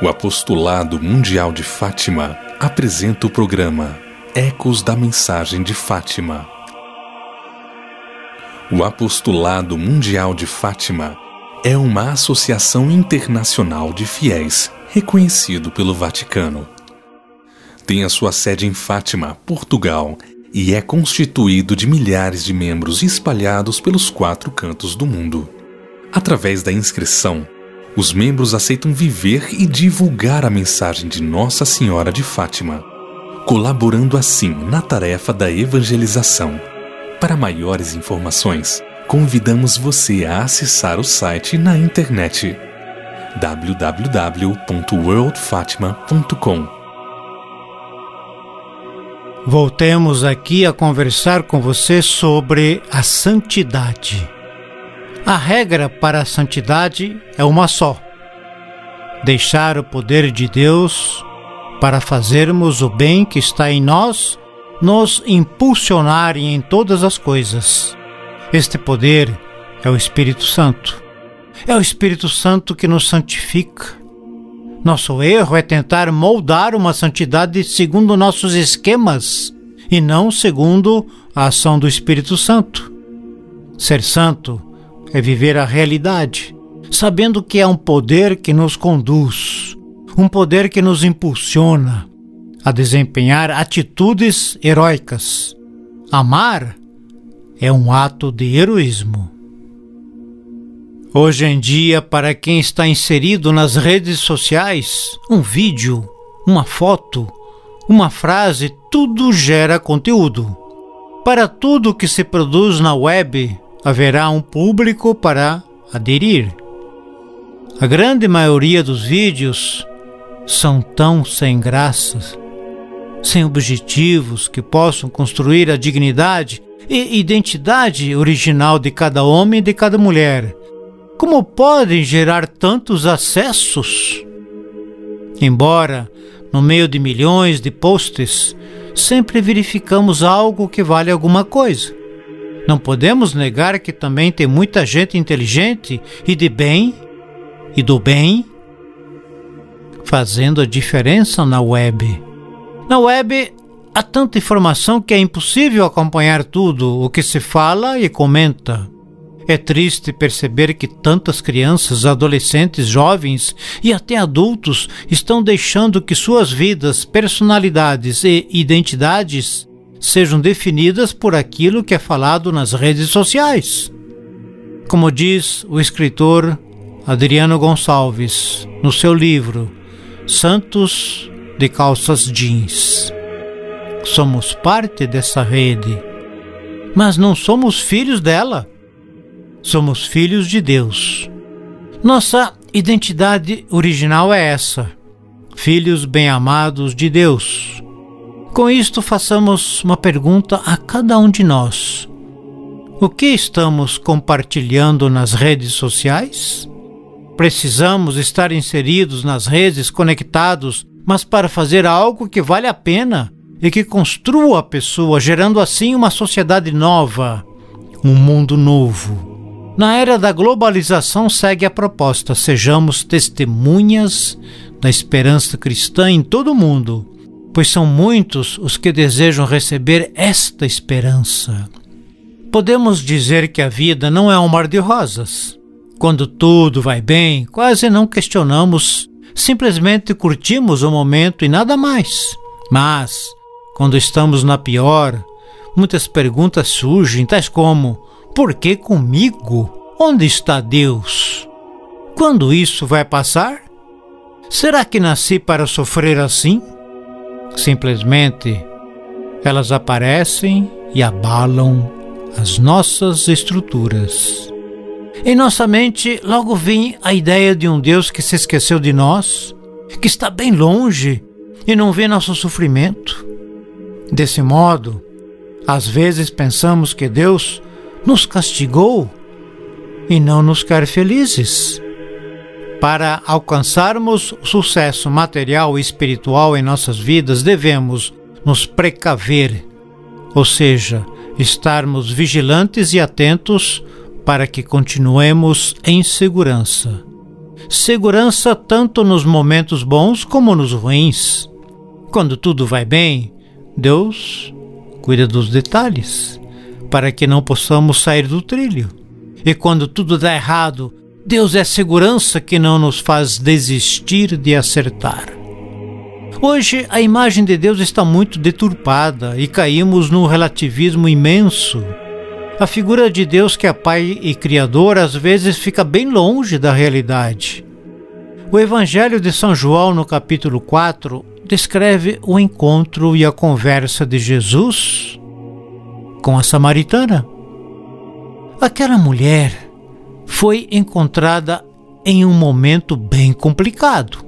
O Apostolado Mundial de Fátima apresenta o programa Ecos da Mensagem de Fátima. O Apostolado Mundial de Fátima é uma associação internacional de fiéis reconhecido pelo Vaticano. Tem a sua sede em Fátima, Portugal, e é constituído de milhares de membros espalhados pelos quatro cantos do mundo. Através da inscrição, os membros aceitam viver e divulgar a mensagem de Nossa Senhora de Fátima, colaborando assim na tarefa da evangelização. Para maiores informações, convidamos você a acessar o site na internet www.worldfatima.com. Voltemos aqui a conversar com você sobre a santidade. A regra para a santidade é uma só: deixar o poder de Deus para fazermos o bem que está em nós nos impulsionar em todas as coisas. Este poder é o Espírito Santo. É o Espírito Santo que nos santifica. Nosso erro é tentar moldar uma santidade segundo nossos esquemas e não segundo a ação do Espírito Santo. Ser santo é viver a realidade, sabendo que é um poder que nos conduz, um poder que nos impulsiona a desempenhar atitudes heróicas. Amar é um ato de heroísmo. Hoje em dia, para quem está inserido nas redes sociais, um vídeo, uma foto, uma frase, tudo gera conteúdo. Para tudo que se produz na web, haverá um público para aderir. A grande maioria dos vídeos são tão sem graças, sem objetivos que possam construir a dignidade e identidade original de cada homem e de cada mulher. Como podem gerar tantos acessos? Embora, no meio de milhões de posts, sempre verificamos algo que vale alguma coisa. Não podemos negar que também tem muita gente inteligente e de bem e do bem fazendo a diferença na web. Na web há tanta informação que é impossível acompanhar tudo o que se fala e comenta. É triste perceber que tantas crianças, adolescentes, jovens e até adultos estão deixando que suas vidas, personalidades e identidades sejam definidas por aquilo que é falado nas redes sociais. Como diz o escritor Adriano Gonçalves no seu livro Santos de Calças Jeans. Somos parte dessa rede, mas não somos filhos dela. Somos filhos de Deus. Nossa identidade original é essa: filhos bem-amados de Deus com isto, façamos uma pergunta a cada um de nós: O que estamos compartilhando nas redes sociais? Precisamos estar inseridos nas redes, conectados, mas para fazer algo que vale a pena e que construa a pessoa, gerando assim uma sociedade nova, um mundo novo. Na era da globalização, segue a proposta: sejamos testemunhas da esperança cristã em todo o mundo pois são muitos os que desejam receber esta esperança. Podemos dizer que a vida não é um mar de rosas. Quando tudo vai bem, quase não questionamos, simplesmente curtimos o momento e nada mais. Mas, quando estamos na pior, muitas perguntas surgem, tais como: por que comigo? Onde está Deus? Quando isso vai passar? Será que nasci para sofrer assim? Simplesmente, elas aparecem e abalam as nossas estruturas. Em nossa mente logo vem a ideia de um Deus que se esqueceu de nós, que está bem longe e não vê nosso sofrimento. Desse modo, às vezes pensamos que Deus nos castigou e não nos quer felizes. Para alcançarmos sucesso material e espiritual em nossas vidas, devemos nos precaver, ou seja, estarmos vigilantes e atentos para que continuemos em segurança. segurança tanto nos momentos bons como nos ruins. Quando tudo vai bem, Deus cuida dos detalhes para que não possamos sair do trilho. E quando tudo dá errado, Deus é segurança que não nos faz desistir de acertar. Hoje a imagem de Deus está muito deturpada e caímos num relativismo imenso. A figura de Deus, que é Pai e Criador, às vezes fica bem longe da realidade. O Evangelho de São João, no capítulo 4, descreve o encontro e a conversa de Jesus com a samaritana. Aquela mulher foi encontrada em um momento bem complicado.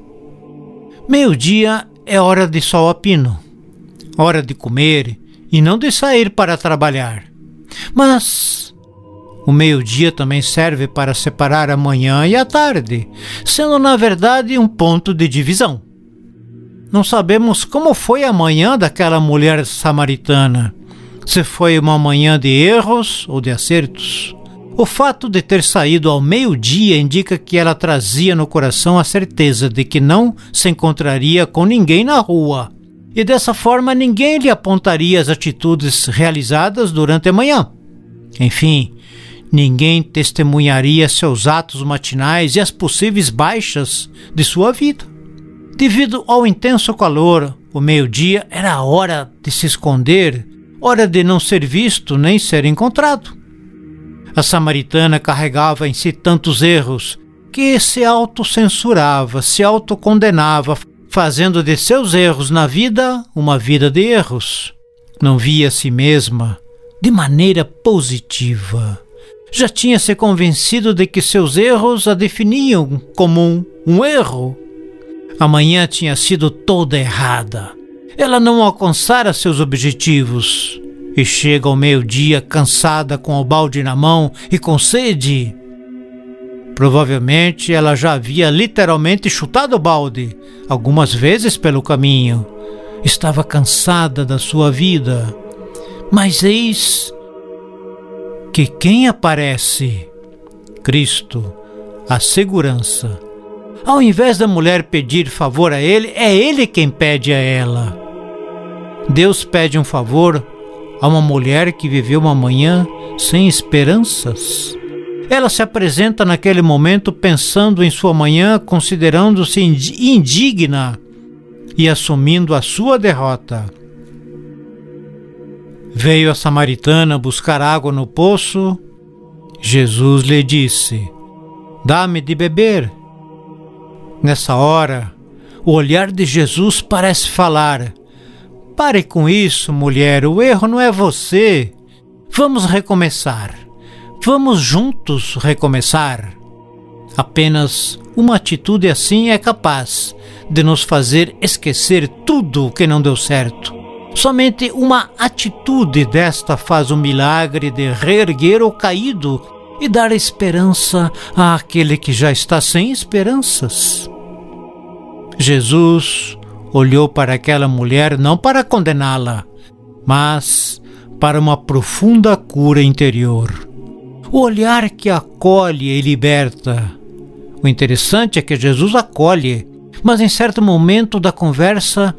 Meio-dia é hora de sol a pino, hora de comer e não de sair para trabalhar. Mas o meio-dia também serve para separar a manhã e a tarde, sendo na verdade um ponto de divisão. Não sabemos como foi a manhã daquela mulher samaritana, se foi uma manhã de erros ou de acertos. O fato de ter saído ao meio-dia indica que ela trazia no coração a certeza de que não se encontraria com ninguém na rua, e dessa forma ninguém lhe apontaria as atitudes realizadas durante a manhã. Enfim, ninguém testemunharia seus atos matinais e as possíveis baixas de sua vida. Devido ao intenso calor, o meio-dia era a hora de se esconder, hora de não ser visto nem ser encontrado. A samaritana carregava em si tantos erros que se autocensurava, se autocondenava, fazendo de seus erros na vida uma vida de erros. Não via a si mesma de maneira positiva. Já tinha se convencido de que seus erros a definiam como um, um erro. A manhã tinha sido toda errada. Ela não alcançara seus objetivos e chega ao meio-dia cansada com o balde na mão e com sede. Provavelmente ela já havia literalmente chutado o balde algumas vezes pelo caminho. Estava cansada da sua vida. Mas eis que quem aparece? Cristo, a segurança ao invés da mulher pedir favor a ele, é ele quem pede a ela. Deus pede um favor a uma mulher que viveu uma manhã sem esperanças. Ela se apresenta naquele momento pensando em sua manhã, considerando-se indigna e assumindo a sua derrota. Veio a samaritana buscar água no poço. Jesus lhe disse: Dá-me de beber. Nessa hora, o olhar de Jesus parece falar: Pare com isso, mulher, o erro não é você. Vamos recomeçar. Vamos juntos recomeçar. Apenas uma atitude assim é capaz de nos fazer esquecer tudo o que não deu certo. Somente uma atitude desta faz o milagre de reerguer o caído e dar esperança àquele que já está sem esperanças. Jesus olhou para aquela mulher não para condená-la, mas para uma profunda cura interior. O olhar que acolhe e liberta. O interessante é que Jesus acolhe, mas em certo momento da conversa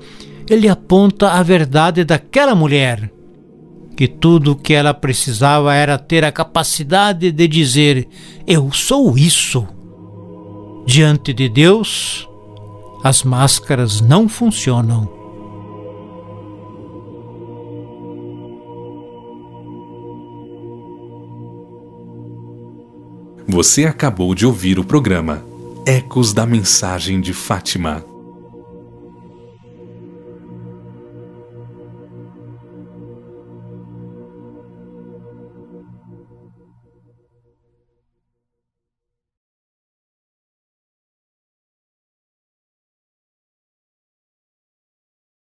ele aponta a verdade daquela mulher que tudo o que ela precisava era ter a capacidade de dizer: Eu sou isso. Diante de Deus, as máscaras não funcionam. Você acabou de ouvir o programa Ecos da Mensagem de Fátima